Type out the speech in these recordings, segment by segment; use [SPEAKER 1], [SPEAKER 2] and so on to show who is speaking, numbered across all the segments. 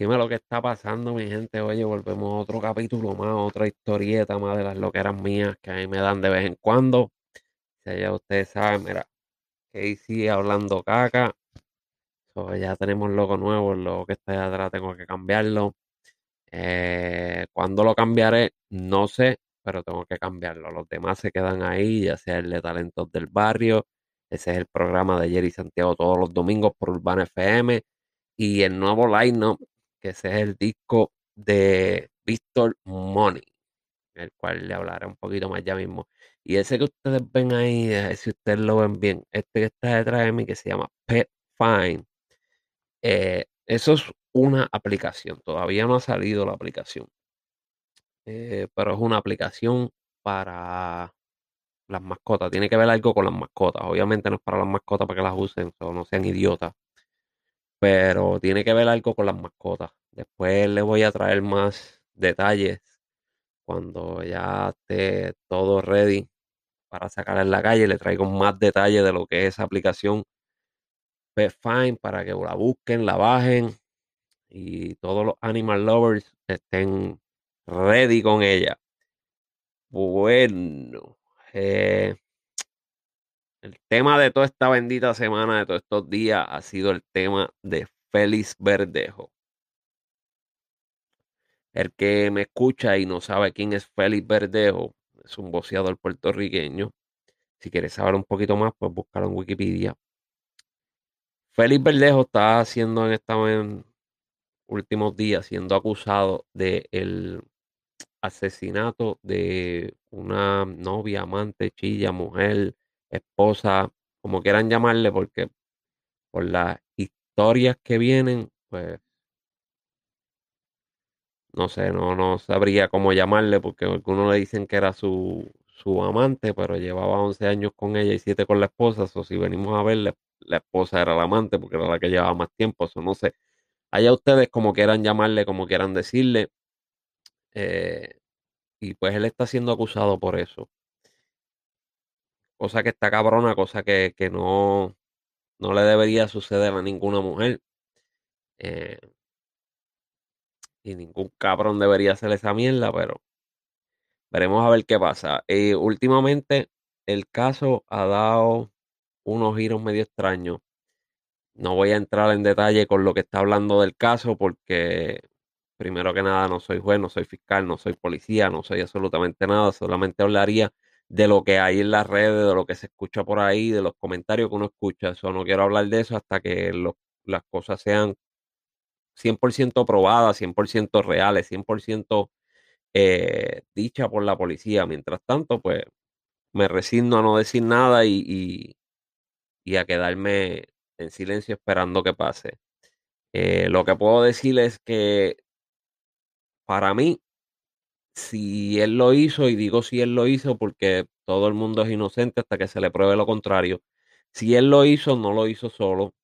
[SPEAKER 1] Dime lo que está pasando, mi gente. Oye, volvemos a otro capítulo más, otra historieta más de las loqueras mías que a mí me dan de vez en cuando. Si ya ustedes saben, mira, Casey hablando caca. ya tenemos logo nuevo, logo que está ahí atrás tengo que cambiarlo. Eh, ¿Cuándo lo cambiaré? No sé, pero tengo que cambiarlo. Los demás se quedan ahí, ya sea el de Talentos del Barrio. Ese es el programa de Jerry Santiago todos los domingos por Urbana FM. Y el nuevo line que ese es el disco de Víctor Money, el cual le hablaré un poquito más ya mismo. Y ese que ustedes ven ahí, si ustedes lo ven bien, este que está detrás de mí, que se llama Pet Fine, eh, eso es una aplicación, todavía no ha salido la aplicación, eh, pero es una aplicación para las mascotas, tiene que ver algo con las mascotas, obviamente no es para las mascotas para que las usen, o no sean idiotas, pero tiene que ver algo con las mascotas. Después les voy a traer más detalles cuando ya esté todo ready para sacar en la calle. Le traigo más detalles de lo que es esa aplicación Pet Fine para que la busquen, la bajen y todos los animal lovers estén ready con ella. Bueno, eh, el tema de toda esta bendita semana, de todos estos días, ha sido el tema de Félix Verdejo. El que me escucha y no sabe quién es Félix Verdejo, es un boceador puertorriqueño. Si quieres saber un poquito más, pues búscalo en Wikipedia. Félix Verdejo está siendo en estos últimos días siendo acusado de el asesinato de una novia, amante, chilla, mujer, esposa, como quieran llamarle, porque por las historias que vienen, pues no sé, no, no sabría cómo llamarle, porque algunos le dicen que era su, su amante, pero llevaba 11 años con ella y 7 con la esposa, o si venimos a verle, la esposa era la amante, porque era la que llevaba más tiempo, eso no sé. Allá ustedes como quieran llamarle, como quieran decirle. Eh, y pues él está siendo acusado por eso cosa que está cabrona, cosa que, no, no le debería suceder a ninguna mujer. Eh, y ningún cabrón debería hacer esa mierda, pero veremos a ver qué pasa. Eh, últimamente el caso ha dado unos giros medio extraños. No voy a entrar en detalle con lo que está hablando del caso porque primero que nada no soy juez, no soy fiscal, no soy policía, no soy absolutamente nada, solamente hablaría de lo que hay en las redes, de lo que se escucha por ahí, de los comentarios que uno escucha. Eso no quiero hablar de eso hasta que las cosas sean 100% probadas, 100% reales, 100% eh, dichas por la policía. Mientras tanto, pues me resigno a no decir nada y, y, a quedarme en silencio esperando que pase. Eh, lo que puedo decir es que para mí si él lo hizo, y digo si él lo hizo porque todo el mundo es inocente hasta que se le pruebe lo contrario, si él lo hizo, no lo hizo solo.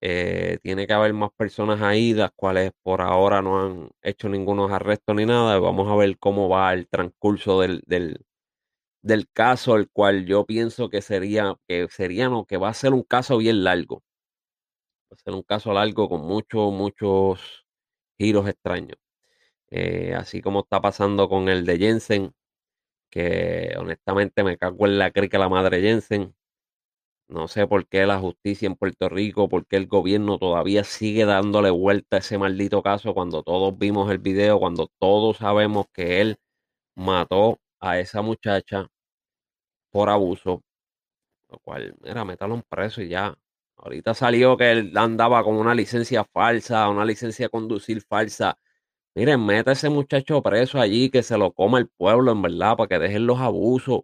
[SPEAKER 1] Eh, tiene que haber más personas ahí, las cuales por ahora no han hecho ningunos arrestos ni nada. Vamos a ver cómo va el transcurso del, del, del caso, el cual yo pienso que sería, que sería, no, que va a ser un caso bien largo. Va a ser un caso largo con muchos, muchos giros extraños. Eh, así como está pasando con el de Jensen, que honestamente me cago en la crica la madre Jensen. No sé por qué la justicia en Puerto Rico, por qué el gobierno todavía sigue dándole vuelta a ese maldito caso cuando todos vimos el video, cuando todos sabemos que él mató a esa muchacha por abuso. Lo cual, mira, métalo en preso y ya. Ahorita salió que él andaba con una licencia falsa, una licencia de conducir falsa Miren, meta a ese muchacho preso allí, que se lo coma el pueblo, en verdad, para que dejen los abusos.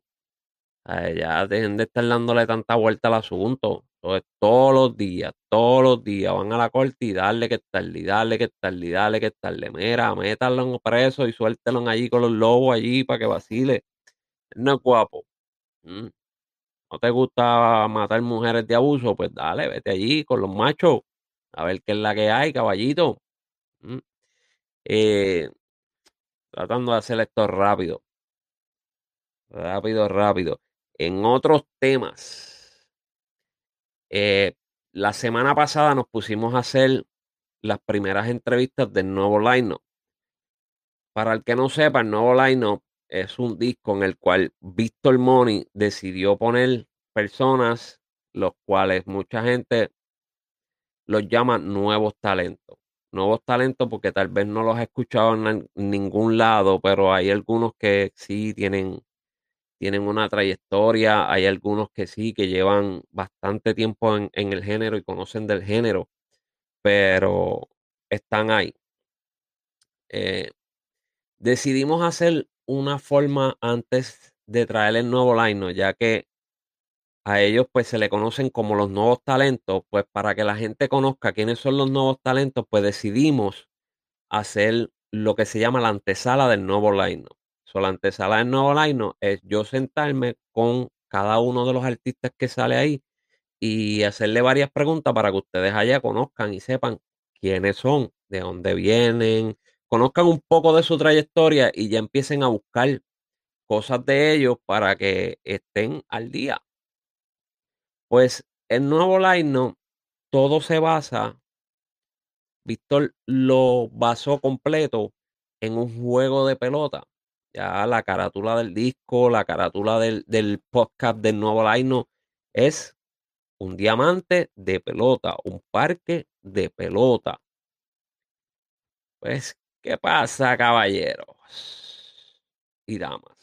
[SPEAKER 1] ya dejen de estar dándole tanta vuelta al asunto. Entonces, todos los días, todos los días van a la corte y darle que y darle que y darle que tal. Mira, métanlo preso y suéltelo allí con los lobos allí para que vacile. No es guapo. Mm. ¿No te gusta matar mujeres de abuso? Pues dale, vete allí con los machos. A ver qué es la que hay, caballito. Mm. Eh, tratando de hacer esto rápido. Rápido, rápido. En otros temas. Eh, la semana pasada nos pusimos a hacer las primeras entrevistas del nuevo line Para el que no sepa, el nuevo line es un disco en el cual Víctor Money decidió poner personas los cuales mucha gente los llama nuevos talentos. Nuevos talentos porque tal vez no los he escuchado en ningún lado, pero hay algunos que sí tienen, tienen una trayectoria, hay algunos que sí, que llevan bastante tiempo en, el género y conocen del género, pero están ahí. Eh, decidimos hacer una forma antes de traer el nuevo line, ya que a ellos pues se le conocen como los nuevos talentos, pues para que la gente conozca quiénes son los nuevos talentos, pues decidimos hacer lo que se llama la antesala del nuevo line. So, la antesala del nuevo line es yo sentarme con cada uno de los artistas que sale ahí y hacerle varias preguntas para que ustedes allá conozcan y sepan quiénes son, de dónde vienen, conozcan un poco de su trayectoria y ya empiecen a buscar cosas de ellos para que estén al día. Pues el nuevo line todo se basa, Víctor lo basó completo en un juego de pelota. Ya la carátula del disco, la carátula del, del podcast del nuevo line es un diamante de pelota, un parque de pelota. Pues, ¿qué pasa, caballeros y damas?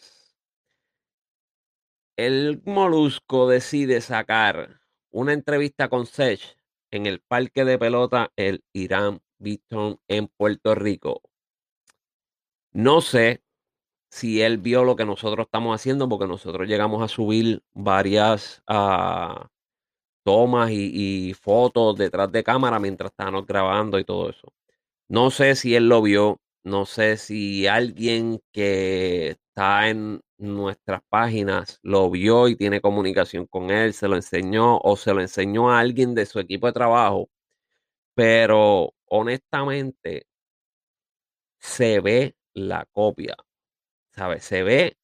[SPEAKER 1] El Molusco decide sacar una entrevista con Sech en el parque de pelota el Irán Beaton en Puerto Rico. No sé si él vio lo que nosotros estamos haciendo, porque nosotros llegamos a subir varias uh, tomas y, fotos detrás de cámara mientras estábamos grabando y todo eso. No sé si él lo vio, no sé si alguien que está en nuestras páginas lo vio y tiene comunicación con él, se lo enseñó o se lo enseñó a alguien de su equipo de trabajo, pero honestamente se ve la copia, ¿sabes? Se ve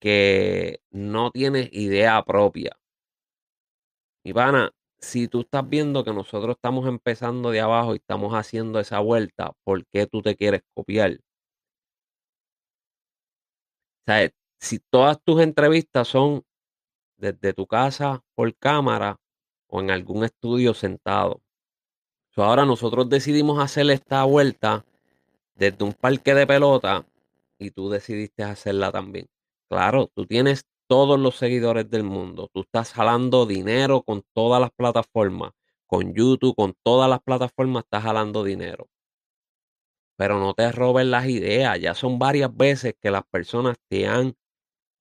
[SPEAKER 1] que no tiene idea propia. Ivana, si tú estás viendo que nosotros estamos empezando de abajo y estamos haciendo esa vuelta, ¿por qué tú te quieres copiar? sea, Si todas tus entrevistas son desde tu casa por cámara o en algún estudio sentado. ahora nosotros decidimos hacer esta vuelta desde un parque de pelota y tú decidiste hacerla también. Claro, tú tienes todos los seguidores del mundo. Tú estás jalando dinero con todas las plataformas, con YouTube, con todas las plataformas, estás jalando dinero. Pero no te roben las ideas. Ya son varias veces que las personas te han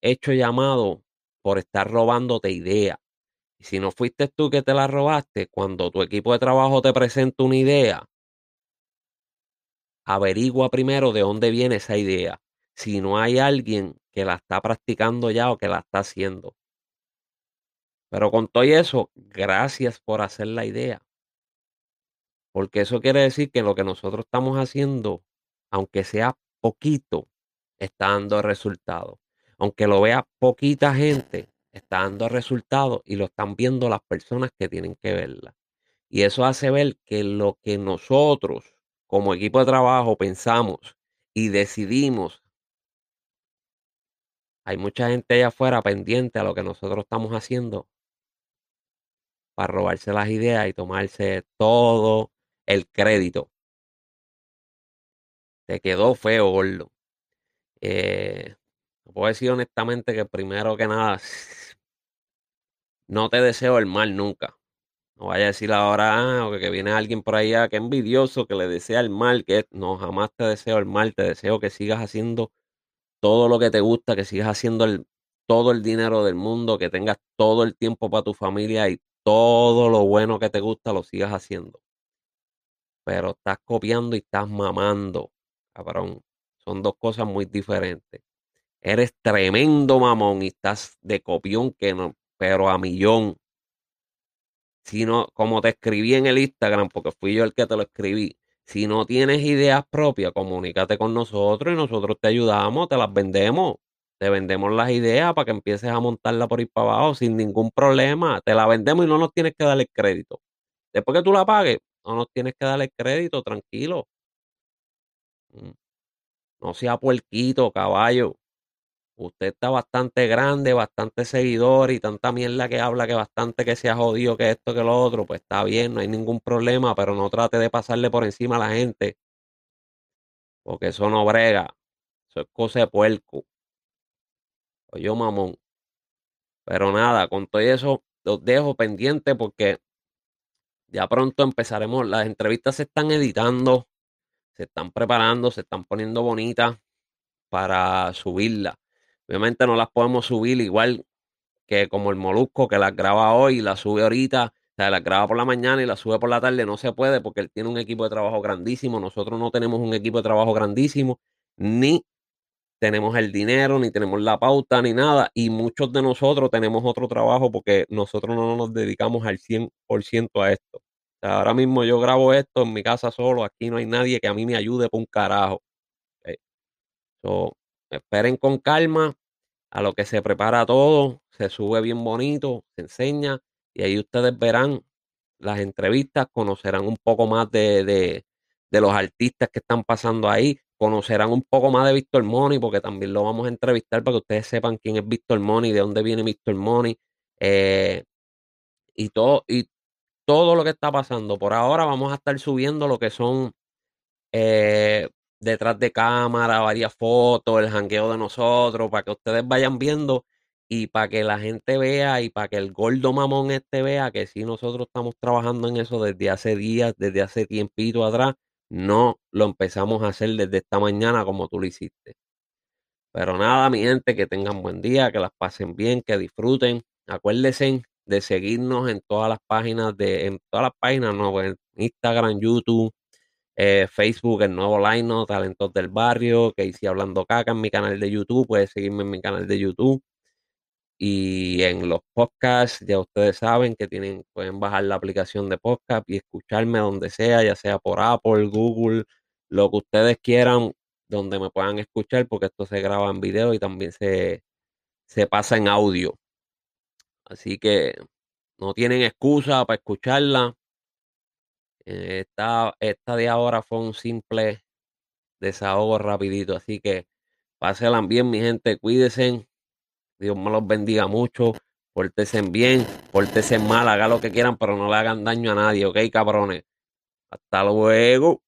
[SPEAKER 1] hecho llamado por estar robándote ideas. Y si no fuiste tú que te la robaste, cuando tu equipo de trabajo te presenta una idea, averigua primero de dónde viene esa idea. Si no hay alguien que la está practicando ya o que la está haciendo. Pero con todo eso, gracias por hacer la idea. Porque eso quiere decir que lo que nosotros estamos haciendo, aunque sea poquito, está dando resultados. Aunque lo vea poquita gente, está dando resultados y lo están viendo las personas que tienen que verla. Y eso hace ver que lo que nosotros como equipo de trabajo pensamos y decidimos hay mucha gente allá afuera pendiente a lo que nosotros estamos haciendo para robarse las ideas y tomarse todo el crédito. Te quedó feo, gordo. Eh, puedo decir honestamente que primero que nada, no te deseo el mal nunca. No vaya a decir ahora ah, que viene alguien por allá que envidioso, que le desea el mal, que no, jamás te deseo el mal, te deseo que sigas haciendo todo lo que te gusta, que sigas haciendo el, todo el dinero del mundo, que tengas todo el tiempo para tu familia y todo lo bueno que te gusta lo sigas haciendo. Pero estás copiando y estás mamando, cabrón. Son dos cosas muy diferentes. Eres tremendo mamón y estás de copión que no, pero a millón. Si no, como te escribí en el Instagram, porque fui yo el que te lo escribí, si no tienes ideas propias, comunícate con nosotros y nosotros te ayudamos, te las vendemos. Te vendemos las ideas para que empieces a montarla por ir para abajo sin ningún problema. Te la vendemos y no nos tienes que dar el crédito. Después que tú la pagues, no nos tienes que darle crédito, tranquilo. Mm. No sea puerquito, caballo. Usted está bastante grande, bastante seguidor y tanta mierda que habla que bastante que se ha jodido, que esto, que lo otro, pues está bien, no hay ningún problema, pero no trate de pasarle por encima a la gente. Porque eso no brega. Eso es cosa de puerco. Oye, mamón. Pero nada, con todo eso los dejo pendientes porque ya pronto empezaremos. Las entrevistas se están editando, se están preparando, se están poniendo bonitas para subirlas. Obviamente no las podemos subir igual que como el Molusco que las graba hoy y las sube ahorita. O sea, las graba por la mañana y las sube por la tarde. No se puede porque él tiene un equipo de trabajo grandísimo. Nosotros no tenemos un equipo de trabajo grandísimo, ni tenemos el dinero, ni tenemos la pauta, ni nada. Y muchos de nosotros tenemos otro trabajo porque nosotros no nos dedicamos al 100% a esto. Ahora mismo yo grabo esto en mi casa solo. Aquí no hay nadie que a mí me ayude por un carajo. Esperen con calma a lo que se prepara todo. Se sube bien bonito, se enseña. Y ahí ustedes verán las entrevistas, conocerán un poco más de, de, de los artistas que están pasando ahí conocerán un poco más de Víctor Money, porque también lo vamos a entrevistar para que ustedes sepan quién es Víctor Money, de dónde viene Víctor Money, eh, y todo, y todo lo que está pasando. Por ahora vamos a estar subiendo lo que son eh, detrás de cámara, varias fotos, el jangueo de nosotros, para que ustedes vayan viendo y para que la gente vea y para que el gordo mamón este vea que sí nosotros estamos trabajando en eso desde hace días, desde hace tiempito atrás no lo empezamos a hacer desde esta mañana como tú lo hiciste. Pero nada, mi gente, que tengan buen día, que las pasen bien, que disfruten. Acuérdense de seguirnos en todas las páginas de, en todas las páginas, no, en Instagram, YouTube, eh, Facebook, el nuevo Line, Talentos del Barrio, que hice hablando caca en mi canal de YouTube, puedes seguirme en mi canal de YouTube. Y en los podcasts, ya ustedes saben que tienen, pueden bajar la aplicación de podcast y escucharme donde sea, ya sea por Apple, Google, lo que ustedes quieran, donde me puedan escuchar, porque esto se graba en video y también se, se pasa en audio. Así que no tienen excusa para escucharla. Eh, esta, esta de ahora fue un simple desahogo rapidito. Así que pásenla bien, mi gente. Cuídense. Dios me los bendiga mucho. Pórtense bien, pórtense mal, hagan lo que quieran, pero no le hagan daño a nadie, ¿ok, cabrones? Hasta luego.